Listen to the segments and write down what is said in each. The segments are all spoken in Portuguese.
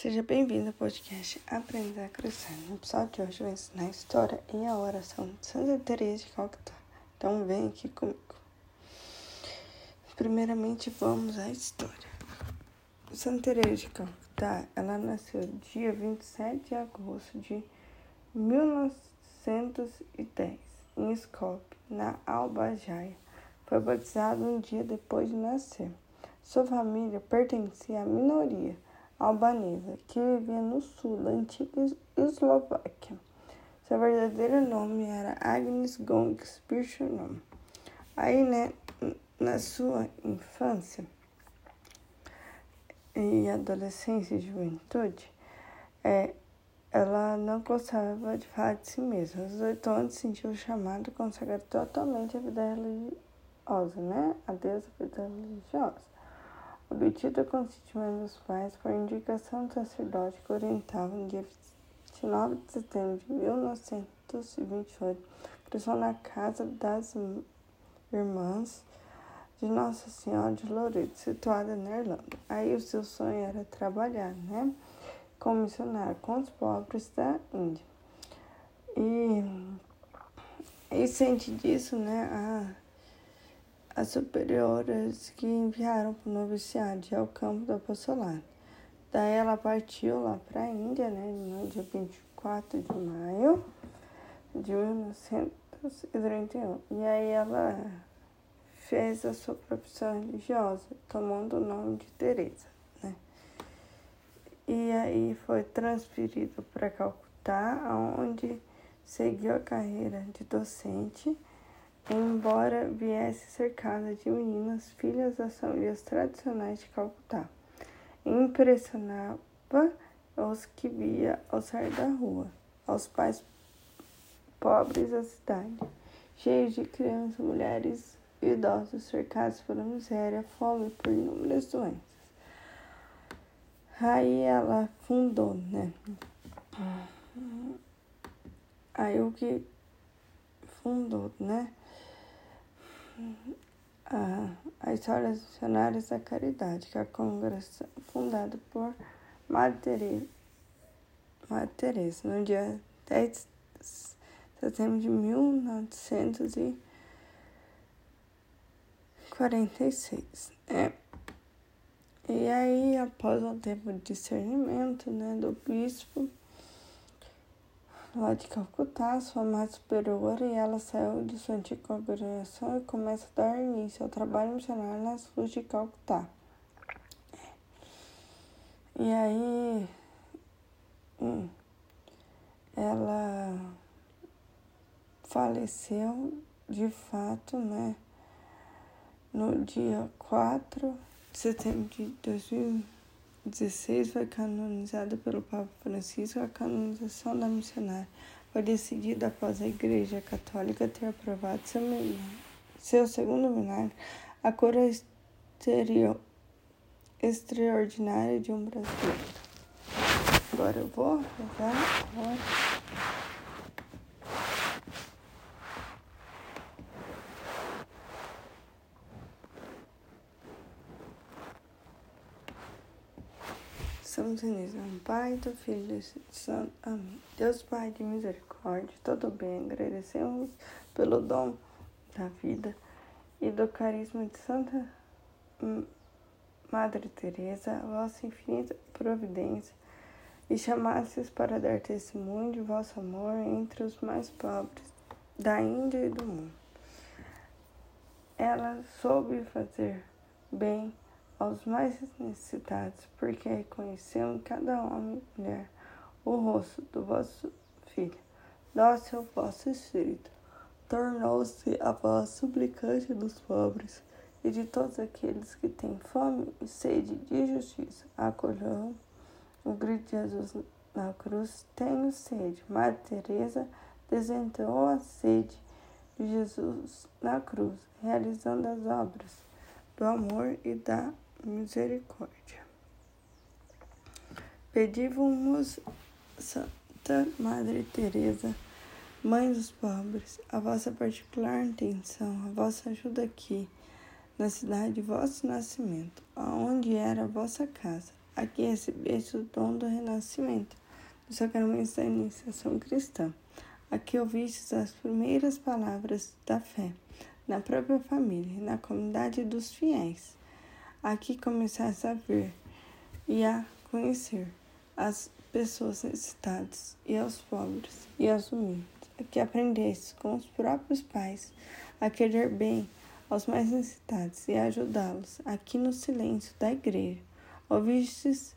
Seja bem-vindo ao podcast Aprender a Crescer. No episódio de hoje eu vou ensinar a história e a oração de Santa Teresa de Calcutá. Então vem aqui comigo. Primeiramente vamos à história. Santa Teresa de Calcutá, ela nasceu dia 27 de agosto de 1910 em Skopje, na Albajaia. Foi batizada um dia depois de nascer. Sua família pertencia à minoria albanesa que vivia no sul da antiga Eslováquia. Seu verdadeiro nome era Agnes Gongs Birchonom. Aí, né, na sua infância e adolescência e juventude, é, ela não gostava de falar de si mesma. Aos oito anos sentiu o chamado a consagrar totalmente a vida religiosa, né? A Deus a vida religiosa obtido o consentimento dos pais por indicação do sacerdote que orientava no dia 29 de setembro de 1928, cresceu na casa das irmãs de Nossa Senhora de Loreto, situada na Irlanda. Aí o seu sonho era trabalhar, né? Como missionário com os pobres da Índia. E, e ciente disso, né? A, as superiores que enviaram para o noviciado ao campo do apostolado. Daí ela partiu lá para a Índia, né, no dia 24 de maio de 1931. E aí ela fez a sua profissão religiosa, tomando o nome de Teresa, né? E aí foi transferido para Calcutá, onde seguiu a carreira de docente embora viesse cercada de meninas filhas das famílias tradicionais de Calcutá. Impressionava os que via ao sair da rua, aos pais pobres da cidade, cheios de crianças, mulheres e idosos cercados pela miséria, fome e por inúmeras doenças. Aí ela fundou, né? Aí o que fundou, né? A, a História dos Missionários da Caridade, que é fundada por Madre Teresa, no dia 10 de setembro de 1946. É. E aí, após o tempo de discernimento né, do bispo, lá de Calcutá, sua mais superior, e ela saiu de sua antiga congregação e começa a dar início ao trabalho missionário nas ruas de Calcutá. E aí, hum, ela faleceu de fato, né, no dia 4 de setembro de 2000 16 foi canonizada pelo Papa Francisco. A canonização da missionária foi decidida após a Igreja Católica ter aprovado seu, seu segundo milagre, a cura exterior, extraordinária de um brasileiro. Agora eu vou rezar Estamos unidos no Pai, do Filho e do Santo. Amém. Deus Pai de misericórdia, todo bem, agradecemos pelo dom da vida e do carisma de Santa Madre Teresa, vossa infinita providência, e chamastes para dar testemunho de vosso amor entre os mais pobres da Índia e do mundo. Ela soube fazer bem aos mais necessitados, porque reconheceu em cada homem e mulher o rosto do vosso Filho, dócil vosso Espírito. Tornou-se a voz suplicante dos pobres e de todos aqueles que têm fome e sede de justiça. Acolheu o grito de Jesus na cruz: Tenho sede. Madre Teresa desenterrou a sede de Jesus na cruz, realizando as obras do amor e da misericórdia. Pedimos, Santa Madre Teresa, Mãe dos pobres, a vossa particular intenção, a vossa ajuda aqui, na cidade de vosso nascimento, aonde era a vossa casa, aqui recebeste o dom do renascimento, do sacramento da iniciação cristã. Aqui ouvistes as primeiras palavras da fé, na própria família, na comunidade dos fiéis. Aqui começaste a ver e a conhecer as pessoas necessitadas e aos pobres e aos humildes. Aqui aprendeste com os próprios pais a querer bem aos mais necessitados e ajudá-los. Aqui no silêncio da igreja, ouvistes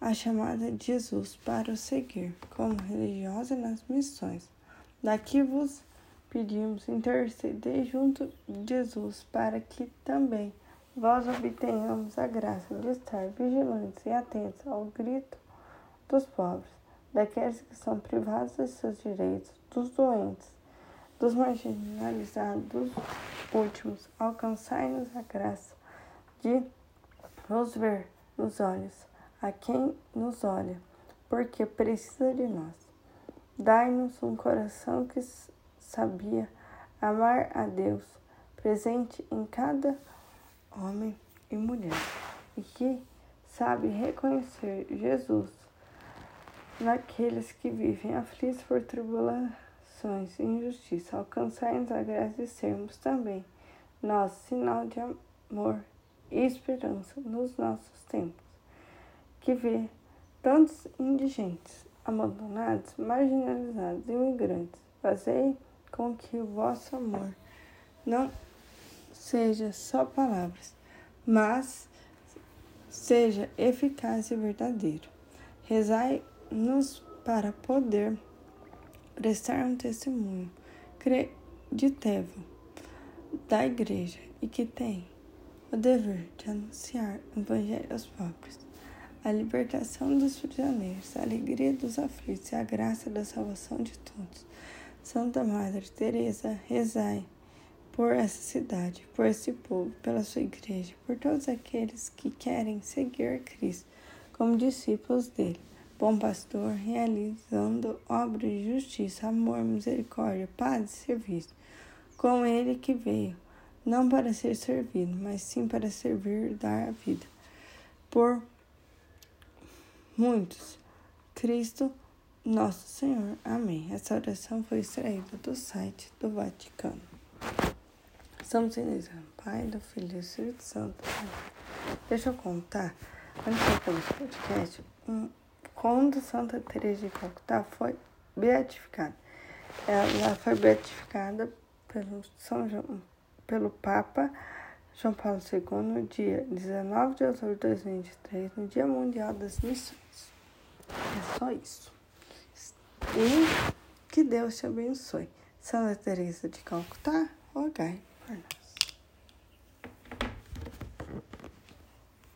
a chamada de Jesus para o seguir como religiosa nas missões. Daqui vos pedimos interceder junto de Jesus para que também vós obtenhamos a graça de estar vigilantes e atentos ao grito dos pobres, daqueles que são privados de seus direitos, dos doentes, dos marginalizados, dos últimos. Alcançai-nos a graça de nos ver nos olhos a quem nos olha, porque precisa de nós. Dai-nos um coração que sabia amar a Deus, presente em cada homem e mulher, e que sabe reconhecer Jesus naqueles que vivem aflitos por tribulações e injustiça. Alcançai-nos a graça de sermos também nós sinal de amor e esperança nos nossos tempos, que vê tantos indigentes, abandonados, marginalizados, imigrantes. Fazei com que o vosso amor não seja só palavras, mas seja eficaz e verdadeiro. Rezai-nos para poder prestar um testemunho creditável da igreja e que tem o dever de anunciar o evangelho aos pobres, a libertação dos prisioneiros, a alegria dos aflitos e a graça da salvação de todos. Santa Madre Teresa, rezai por essa cidade, por esse povo, pela sua igreja, por todos aqueles que querem seguir Cristo como discípulos dele. Bom pastor, realizando obras de justiça, amor, misericórdia, paz e serviço, com ele que veio, não para ser servido, mas sim para servir e dar a vida. Por muitos, Cristo nosso Senhor. Amém. Essa oração foi extraída do site do Vaticano. Estamos iniciando. Pai, do Filho e do Espírito Santo. Deixa eu contar, antes de fazer esse podcast, quando Santa Teresa de Calcutá foi beatificada. Ela foi beatificada pelo, São João, pelo Papa João Paulo II no dia 19 de outubro de 2023, no Dia Mundial das Missões. É só isso. E que Deus te abençoe. Santa Teresa de Calcutá, rogai por nós.